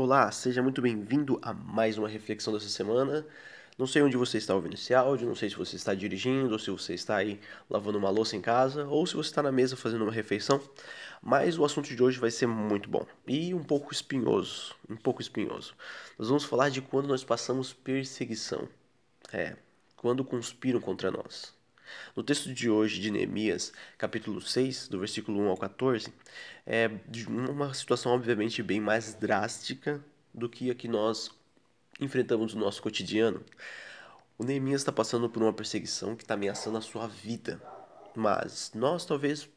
Olá, seja muito bem-vindo a mais uma reflexão dessa semana. Não sei onde você está ouvindo esse áudio, não sei se você está dirigindo, ou se você está aí lavando uma louça em casa, ou se você está na mesa fazendo uma refeição, mas o assunto de hoje vai ser muito bom e um pouco espinhoso, um pouco espinhoso. Nós vamos falar de quando nós passamos perseguição. É, quando conspiram contra nós. No texto de hoje de Neemias, capítulo 6, do versículo 1 ao 14, é uma situação obviamente bem mais drástica do que a que nós enfrentamos no nosso cotidiano. O Neemias está passando por uma perseguição que está ameaçando a sua vida, mas nós talvez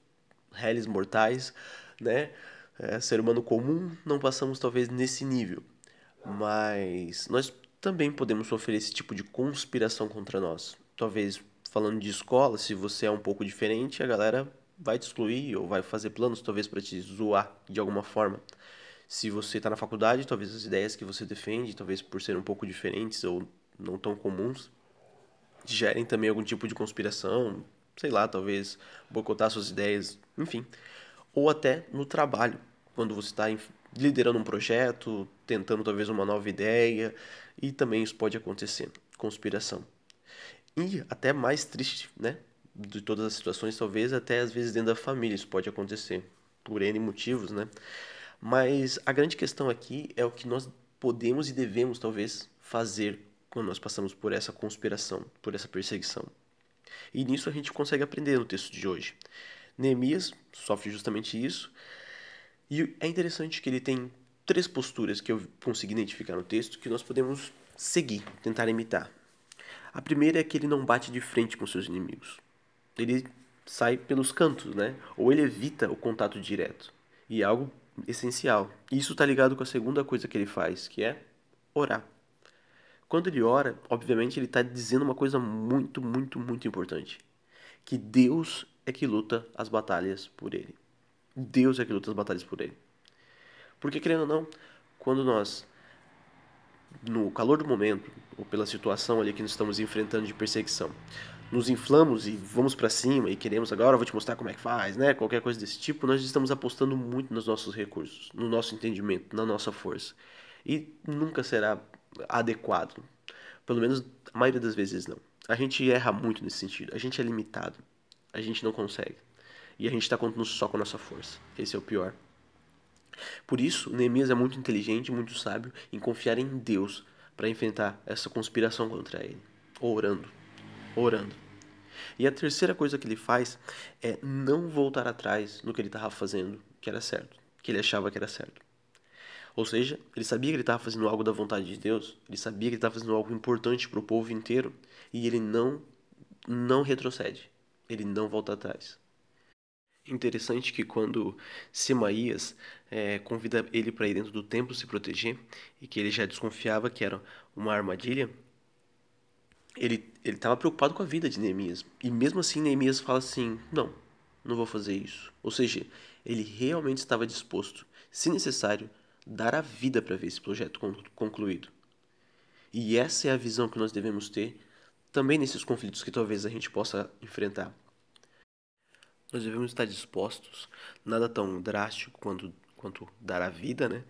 réis mortais, né, é, ser humano comum, não passamos talvez nesse nível, mas nós também podemos sofrer esse tipo de conspiração contra nós. Talvez falando de escola, se você é um pouco diferente, a galera vai te excluir ou vai fazer planos talvez para te zoar de alguma forma. Se você está na faculdade, talvez as ideias que você defende, talvez por serem um pouco diferentes ou não tão comuns, gerem também algum tipo de conspiração, sei lá, talvez boicotar suas ideias, enfim. Ou até no trabalho, quando você está liderando um projeto, tentando talvez uma nova ideia, e também isso pode acontecer, conspiração. E até mais triste, né? De todas as situações, talvez até às vezes dentro da família isso pode acontecer, por N motivos, né? Mas a grande questão aqui é o que nós podemos e devemos talvez fazer quando nós passamos por essa conspiração, por essa perseguição. E nisso a gente consegue aprender no texto de hoje. Neemias sofre justamente isso, e é interessante que ele tem três posturas que eu consegui identificar no texto que nós podemos seguir, tentar imitar. A primeira é que ele não bate de frente com seus inimigos. Ele sai pelos cantos, né? Ou ele evita o contato direto. E é algo essencial. Isso está ligado com a segunda coisa que ele faz, que é orar. Quando ele ora, obviamente ele está dizendo uma coisa muito, muito, muito importante: que Deus é que luta as batalhas por ele. Deus é que luta as batalhas por ele. Porque, querendo ou não, quando nós no calor do momento, ou pela situação ali que nós estamos enfrentando de perseguição, nos inflamos e vamos para cima e queremos agora, vou te mostrar como é que faz, né? Qualquer coisa desse tipo, nós estamos apostando muito nos nossos recursos, no nosso entendimento, na nossa força. E nunca será adequado. Pelo menos a maioria das vezes não. A gente erra muito nesse sentido. A gente é limitado. A gente não consegue. E a gente está contando só com a nossa força. Esse é o pior. Por isso, Neemias é muito inteligente, muito sábio em confiar em Deus para enfrentar essa conspiração contra ele, orando, orando. E a terceira coisa que ele faz é não voltar atrás no que ele estava fazendo, que era certo, que ele achava que era certo. Ou seja, ele sabia que ele estava fazendo algo da vontade de Deus, ele sabia que ele estava fazendo algo importante para o povo inteiro, e ele não não retrocede, ele não volta atrás. Interessante que quando Semaías é, convida ele para ir dentro do templo se proteger e que ele já desconfiava que era uma armadilha, ele estava preocupado com a vida de Neemias e mesmo assim Neemias fala assim, não, não vou fazer isso. Ou seja, ele realmente estava disposto, se necessário, dar a vida para ver esse projeto concluído. E essa é a visão que nós devemos ter também nesses conflitos que talvez a gente possa enfrentar. Nós devemos estar dispostos, nada tão drástico quanto, quanto dar a vida, né?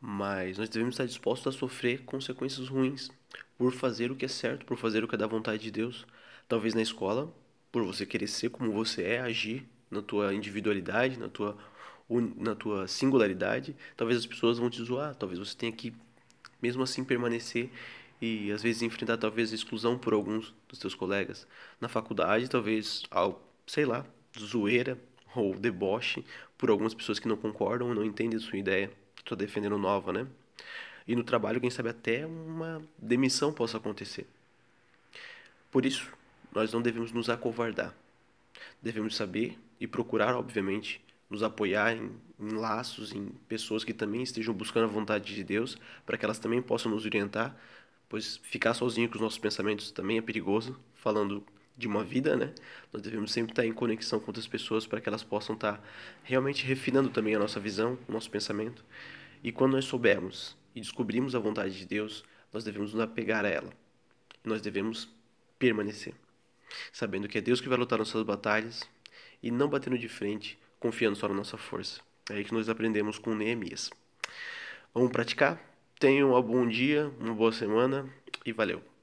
Mas nós devemos estar dispostos a sofrer consequências ruins por fazer o que é certo, por fazer o que é da vontade de Deus. Talvez na escola, por você querer ser como você é, agir na tua individualidade, na tua, na tua singularidade. Talvez as pessoas vão te zoar, talvez você tenha que, mesmo assim, permanecer e às vezes enfrentar talvez exclusão por alguns dos teus colegas. Na faculdade, talvez, ao, sei lá, zoeira ou deboche por algumas pessoas que não concordam ou não entendem a sua ideia. Estou defendendo nova, né? E no trabalho, quem sabe até uma demissão possa acontecer. Por isso, nós não devemos nos acovardar. Devemos saber e procurar, obviamente, nos apoiar em, em, laços, em pessoas que também estejam buscando a vontade de Deus, para que elas também possam nos orientar, pois ficar sozinho com os nossos pensamentos também é perigoso, falando de uma vida, né? Nós devemos sempre estar em conexão com outras pessoas para que elas possam estar realmente refinando também a nossa visão, o nosso pensamento. E quando nós soubermos e descobrimos a vontade de Deus, nós devemos nos apegar a ela. Nós devemos permanecer, sabendo que é Deus que vai lutar nossas batalhas e não batendo de frente, confiando só na nossa força. É aí que nós aprendemos com Neemias. Vamos praticar? Tenham um bom dia, uma boa semana e valeu.